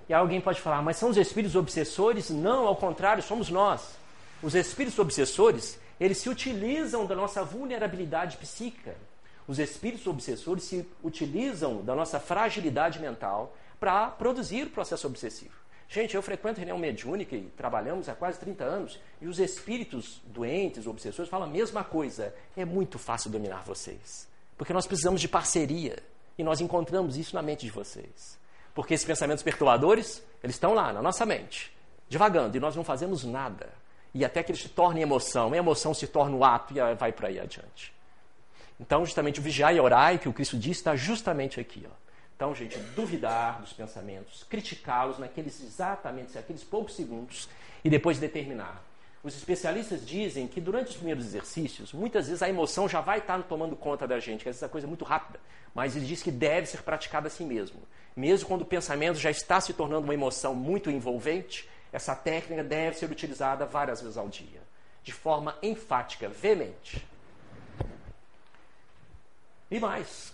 E alguém pode falar, mas são os espíritos obsessores? Não, ao contrário, somos nós. Os espíritos obsessores, eles se utilizam da nossa vulnerabilidade psíquica. Os espíritos obsessores se utilizam da nossa fragilidade mental para produzir o processo obsessivo. Gente, eu frequento reunião mediúnica e trabalhamos há quase 30 anos, e os espíritos doentes, obsessores, falam a mesma coisa. É muito fácil dominar vocês, porque nós precisamos de parceria, e nós encontramos isso na mente de vocês. Porque esses pensamentos perturbadores, eles estão lá, na nossa mente, devagando, e nós não fazemos nada. E até que eles se tornem emoção, e a emoção se torna o ato e vai para aí adiante. Então, justamente, o vigiar e orar, que o Cristo diz, está justamente aqui. Ó Então, gente, duvidar dos pensamentos, criticá-los naqueles exatamente, aqueles poucos segundos e depois determinar. Os especialistas dizem que durante os primeiros exercícios, muitas vezes a emoção já vai estar tomando conta da gente, que essa coisa é muito rápida, mas ele diz que deve ser praticada assim mesmo. Mesmo quando o pensamento já está se tornando uma emoção muito envolvente, essa técnica deve ser utilizada várias vezes ao dia, de forma enfática, veemente. E mais,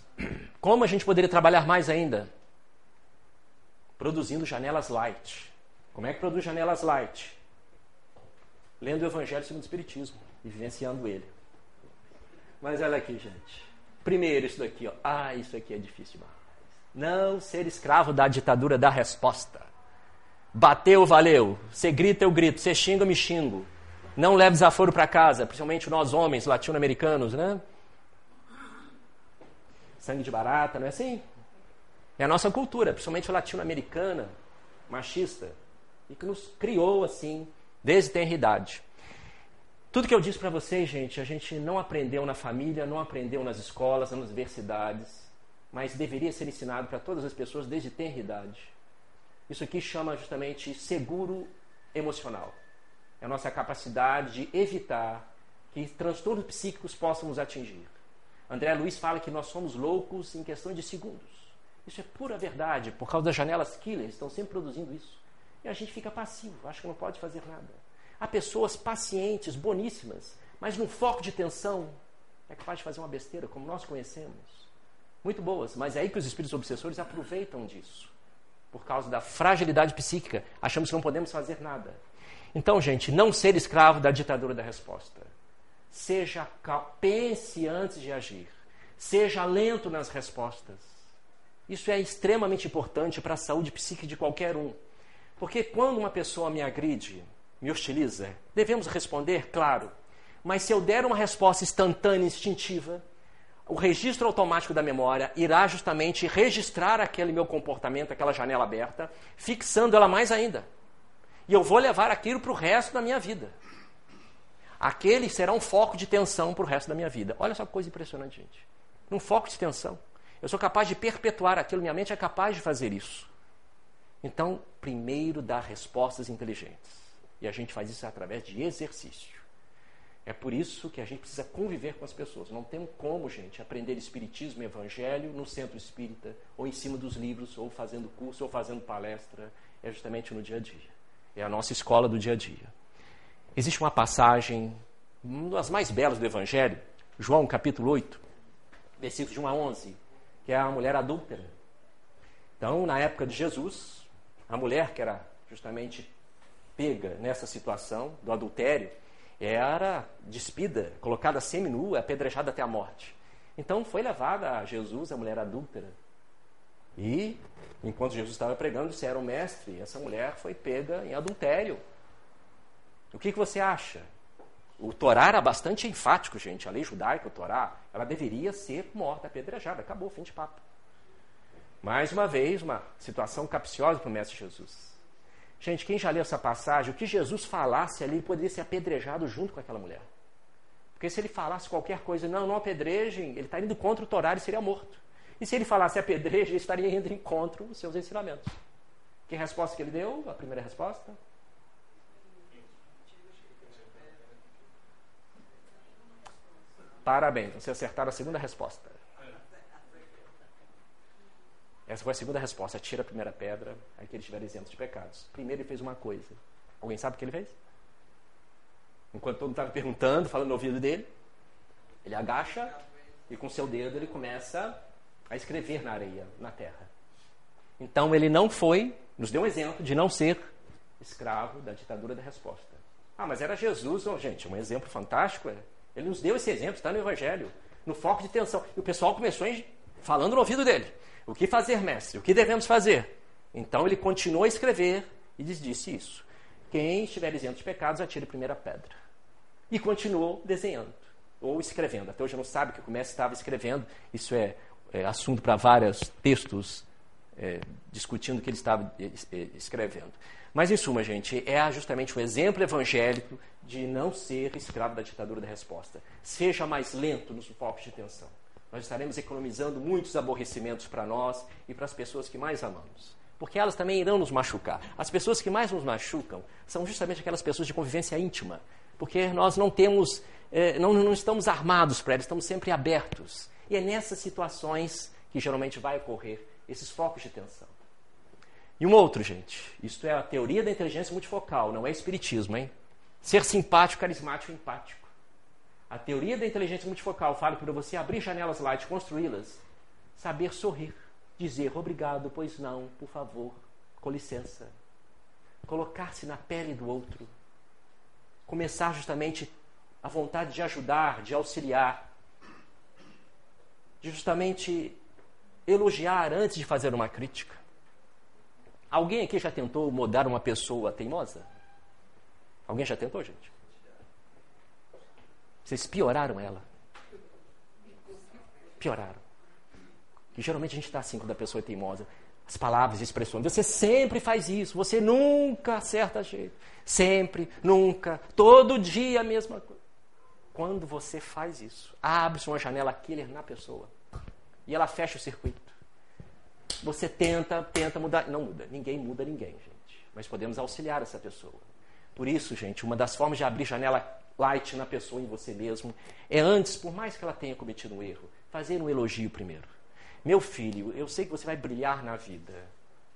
como a gente poderia trabalhar mais ainda? Produzindo janelas light. Como é que produz janelas light? Lendo o Evangelho segundo o Espiritismo e vivenciando ele. Mas olha aqui, gente. Primeiro, isso daqui, ó. Ah, isso aqui é difícil demais. Não ser escravo da ditadura da resposta. Bateu, valeu. Você grita, eu grito. Você xinga, eu me xingo. Não leve desaforo para casa, principalmente nós homens latino-americanos, né? sangue de barata, não é assim? É a nossa cultura, principalmente latino-americana, machista, e que nos criou assim, desde tenra idade. Tudo que eu disse para vocês, gente, a gente não aprendeu na família, não aprendeu nas escolas, nas universidades, mas deveria ser ensinado para todas as pessoas desde tenra idade. Isso aqui chama justamente seguro emocional. É a nossa capacidade de evitar que transtornos psíquicos possam nos atingir. André Luiz fala que nós somos loucos em questão de segundos. Isso é pura verdade, por causa das janelas killer, estão sempre produzindo isso. E a gente fica passivo, acha que não pode fazer nada. Há pessoas pacientes, boníssimas, mas no foco de tensão é capaz de fazer uma besteira, como nós conhecemos. Muito boas, mas é aí que os espíritos obsessores aproveitam disso. Por causa da fragilidade psíquica, achamos que não podemos fazer nada. Então, gente, não ser escravo da ditadura da resposta. Seja pense antes de agir. Seja lento nas respostas. Isso é extremamente importante para a saúde psíquica de qualquer um. Porque quando uma pessoa me agride, me hostiliza, devemos responder, claro. Mas se eu der uma resposta instantânea, instintiva, o registro automático da memória irá justamente registrar aquele meu comportamento, aquela janela aberta, fixando ela mais ainda. E eu vou levar aquilo para o resto da minha vida aquele será um foco de tensão para o resto da minha vida. Olha só que coisa impressionante, gente. Um foco de tensão. Eu sou capaz de perpetuar aquilo, minha mente é capaz de fazer isso. Então, primeiro dar respostas inteligentes. E a gente faz isso através de exercício. É por isso que a gente precisa conviver com as pessoas. Não tem como, gente, aprender Espiritismo e Evangelho no centro espírita, ou em cima dos livros, ou fazendo curso, ou fazendo palestra. É justamente no dia a dia. É a nossa escola do dia a dia. Existe uma passagem, uma das mais belas do Evangelho, João capítulo 8, versículos de 1 a 11, que é a mulher adúltera. Então, na época de Jesus, a mulher que era justamente pega nessa situação do adultério, era despida, colocada semi-nua, apedrejada até a morte. Então foi levada a Jesus, a mulher adúltera. E, enquanto Jesus estava pregando, disseram, mestre, essa mulher foi pega em adultério. O que, que você acha? O Torá era bastante enfático, gente. A lei judaica, o Torá, ela deveria ser morta, apedrejada. Acabou, fim de papo. Mais uma vez, uma situação capciosa para o Mestre Jesus. Gente, quem já leu essa passagem, o que Jesus falasse ali, poderia ser apedrejado junto com aquela mulher. Porque se ele falasse qualquer coisa, não, não apedrejem, ele está indo contra o Torá, ele seria morto. E se ele falasse apedrejem, ele estaria indo em contra os seus ensinamentos. Que resposta que ele deu? A primeira resposta? Parabéns, você acertaram a segunda resposta. Essa foi a segunda resposta. Tira a primeira pedra, aí que ele estiver isento de pecados. Primeiro ele fez uma coisa. Alguém sabe o que ele fez? Enquanto todo mundo estava perguntando, falando no ouvido dele, ele agacha e com seu dedo ele começa a escrever na areia, na terra. Então ele não foi, nos deu um exemplo de não ser escravo da ditadura da resposta. Ah, mas era Jesus, oh, gente, um exemplo fantástico. É. Ele nos deu esse exemplo, está no Evangelho, no foco de tensão. E o pessoal começou falando no ouvido dele: O que fazer, mestre? O que devemos fazer? Então ele continuou a escrever e lhes disse isso: Quem estiver isento de pecados, atire a primeira pedra. E continuou desenhando, ou escrevendo. Até hoje não sabe que o mestre estava escrevendo. Isso é, é assunto para vários textos é, discutindo o que ele estava é, é, escrevendo. Mas, em suma, gente, é justamente o exemplo evangélico de não ser escravo da ditadura da resposta. Seja mais lento nos focos de tensão. Nós estaremos economizando muitos aborrecimentos para nós e para as pessoas que mais amamos. Porque elas também irão nos machucar. As pessoas que mais nos machucam são justamente aquelas pessoas de convivência íntima. Porque nós não temos, eh, não, não estamos armados para elas, estamos sempre abertos. E é nessas situações que geralmente vai ocorrer esses focos de tensão. E um outro, gente, isto é a teoria da inteligência multifocal, não é espiritismo, hein? Ser simpático, carismático empático. A teoria da inteligência multifocal fala para você abrir janelas light, construí-las, saber sorrir, dizer obrigado, pois não, por favor, com licença. Colocar-se na pele do outro. Começar justamente a vontade de ajudar, de auxiliar. De justamente elogiar antes de fazer uma crítica. Alguém aqui já tentou mudar uma pessoa teimosa? Alguém já tentou, gente? Vocês pioraram ela. Pioraram. E geralmente a gente está assim quando a pessoa é teimosa. As palavras, expressões. Você sempre faz isso. Você nunca acerta jeito. Sempre, nunca, todo dia a mesma coisa. Quando você faz isso, abre-se uma janela killer na pessoa. E ela fecha o circuito. Você tenta, tenta mudar. Não muda. Ninguém muda ninguém, gente. Mas podemos auxiliar essa pessoa. Por isso, gente, uma das formas de abrir janela light na pessoa, em você mesmo, é antes, por mais que ela tenha cometido um erro, fazer um elogio primeiro. Meu filho, eu sei que você vai brilhar na vida.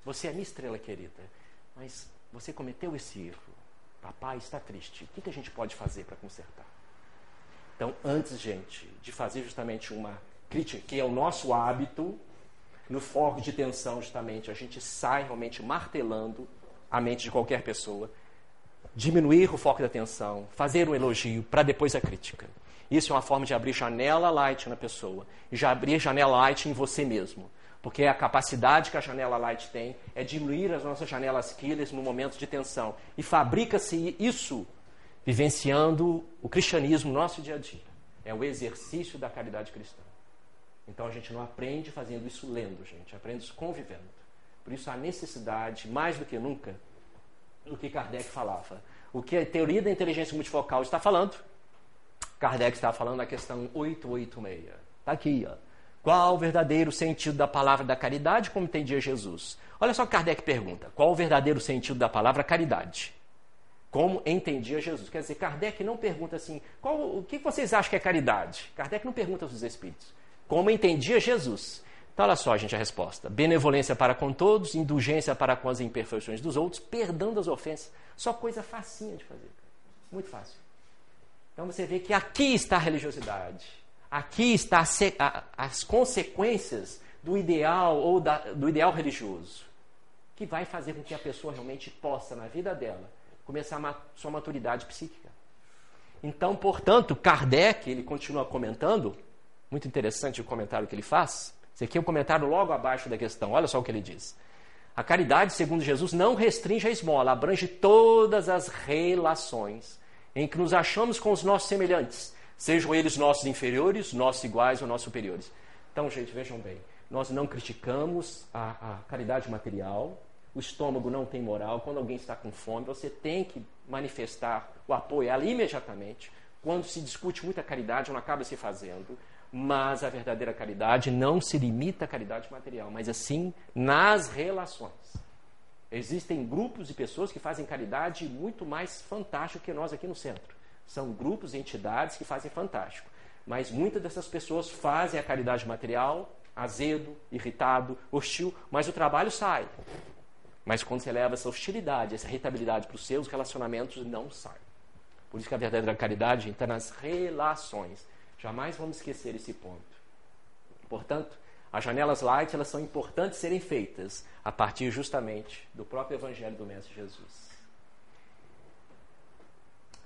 Você é minha estrela querida. Mas você cometeu esse erro. Papai está triste. O que a gente pode fazer para consertar? Então, antes, gente, de fazer justamente uma crítica, que é o nosso hábito, no foco de tensão, justamente, a gente sai realmente martelando a mente de qualquer pessoa diminuir o foco da atenção, fazer um elogio para depois a crítica. Isso é uma forma de abrir janela light na pessoa e já abrir janela light em você mesmo. Porque a capacidade que a janela light tem é diminuir as nossas janelas killers no momento de tensão. E fabrica-se isso vivenciando o cristianismo no nosso dia a dia. É o exercício da caridade cristã. Então a gente não aprende fazendo isso lendo, gente, aprende isso convivendo. Por isso há necessidade, mais do que nunca, do que Kardec falava. O que a teoria da inteligência multifocal está falando, Kardec está falando na questão 886. Está aqui, ó. Qual o verdadeiro sentido da palavra da caridade, como entendia Jesus? Olha só que Kardec pergunta: qual o verdadeiro sentido da palavra caridade? Como entendia Jesus? Quer dizer, Kardec não pergunta assim: qual, o que vocês acham que é caridade? Kardec não pergunta aos espíritos. Como entendia Jesus? Então, olha só, gente, a resposta: benevolência para com todos, indulgência para com as imperfeições dos outros, perdão das ofensas. Só coisa facinha de fazer. Muito fácil. Então você vê que aqui está a religiosidade. Aqui está as consequências do ideal ou da, do ideal religioso, que vai fazer com que a pessoa realmente possa, na vida dela, começar a sua maturidade psíquica. Então, portanto, Kardec, ele continua comentando, muito interessante o comentário que ele faz, esse aqui é um comentário logo abaixo da questão. Olha só o que ele diz. A caridade, segundo Jesus, não restringe a esmola, abrange todas as relações em que nos achamos com os nossos semelhantes, sejam eles nossos inferiores, nossos iguais ou nossos superiores. Então, gente, vejam bem, nós não criticamos a, a caridade material, o estômago não tem moral, quando alguém está com fome, você tem que manifestar o apoio ali imediatamente. Quando se discute muita caridade, não acaba se fazendo. Mas a verdadeira caridade não se limita à caridade material, mas assim nas relações. Existem grupos de pessoas que fazem caridade muito mais fantástico que nós aqui no centro. São grupos e entidades que fazem fantástico. Mas muitas dessas pessoas fazem a caridade material azedo, irritado, hostil, mas o trabalho sai. Mas quando você leva essa hostilidade, essa irritabilidade para os seus relacionamentos, não sai. Por isso que a verdadeira caridade está nas relações. Jamais vamos esquecer esse ponto. Portanto, as janelas light elas são importantes serem feitas a partir justamente do próprio Evangelho do Mestre Jesus.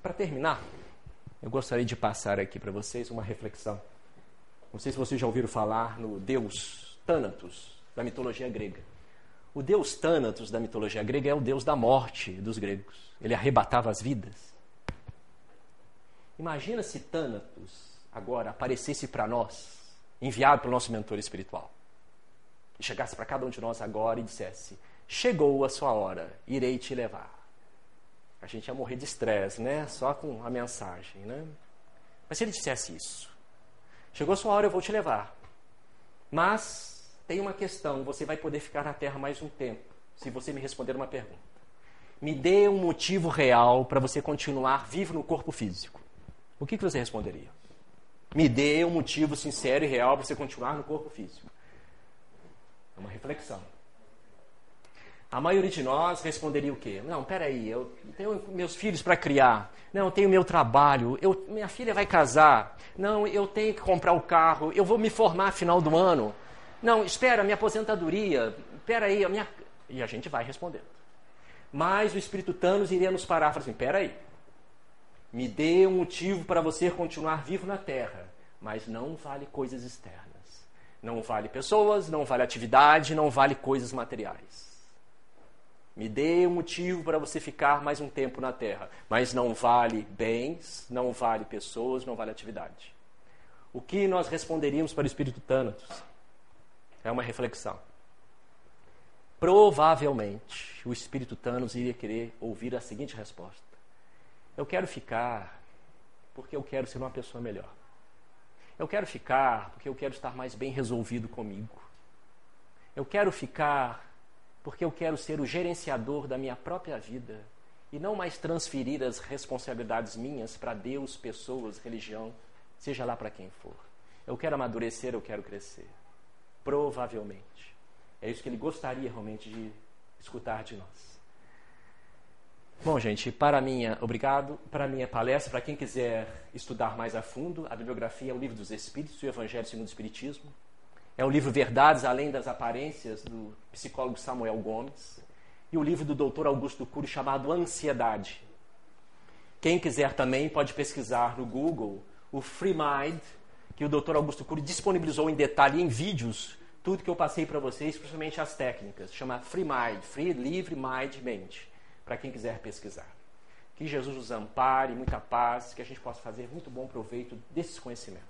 Para terminar, eu gostaria de passar aqui para vocês uma reflexão. Não sei se vocês já ouviram falar no Deus Thanatos da mitologia grega. O Deus Thanatos da mitologia grega é o Deus da morte dos gregos. Ele arrebatava as vidas. Imagina se Thanatos agora aparecesse para nós, enviado pelo nosso mentor espiritual, e chegasse para cada um de nós agora e dissesse: Chegou a sua hora, irei te levar. A gente ia morrer de estresse, né? Só com a mensagem, né? Mas se ele dissesse isso: Chegou a sua hora, eu vou te levar. Mas tem uma questão: você vai poder ficar na Terra mais um tempo, se você me responder uma pergunta. Me dê um motivo real para você continuar vivo no corpo físico. O que, que você responderia? Me dê um motivo sincero e real para você continuar no corpo físico. É uma reflexão. A maioria de nós responderia o quê? Não, peraí, eu tenho meus filhos para criar. Não, eu tenho meu trabalho. Eu, minha filha vai casar. Não, eu tenho que comprar o carro. Eu vou me formar final do ano. Não, espera, minha aposentadoria. Peraí, a minha... E a gente vai respondendo. Mas o Espírito Thanos iria nos parar e falar assim, peraí. Me dê um motivo para você continuar vivo na Terra. Mas não vale coisas externas. Não vale pessoas, não vale atividade, não vale coisas materiais. Me dê um motivo para você ficar mais um tempo na terra. Mas não vale bens, não vale pessoas, não vale atividade. O que nós responderíamos para o Espírito Tânatos? É uma reflexão. Provavelmente o Espírito Thanos iria querer ouvir a seguinte resposta: Eu quero ficar porque eu quero ser uma pessoa melhor. Eu quero ficar porque eu quero estar mais bem resolvido comigo. Eu quero ficar porque eu quero ser o gerenciador da minha própria vida e não mais transferir as responsabilidades minhas para Deus, pessoas, religião, seja lá para quem for. Eu quero amadurecer, eu quero crescer. Provavelmente. É isso que ele gostaria realmente de escutar de nós. Bom, gente, para minha, obrigado. Para minha palestra, para quem quiser estudar mais a fundo, a bibliografia é o Livro dos Espíritos o Evangelho segundo o Espiritismo. É o livro Verdades Além das Aparências, do psicólogo Samuel Gomes. E o livro do doutor Augusto Cury, chamado Ansiedade. Quem quiser também pode pesquisar no Google o Free Mind, que o doutor Augusto Cury disponibilizou em detalhe em vídeos, tudo que eu passei para vocês, principalmente as técnicas. Chama Free Mind, Free, Livre Mind, Mente, para quem quiser pesquisar. Que Jesus nos ampare, muita paz, que a gente possa fazer muito bom proveito desses conhecimentos.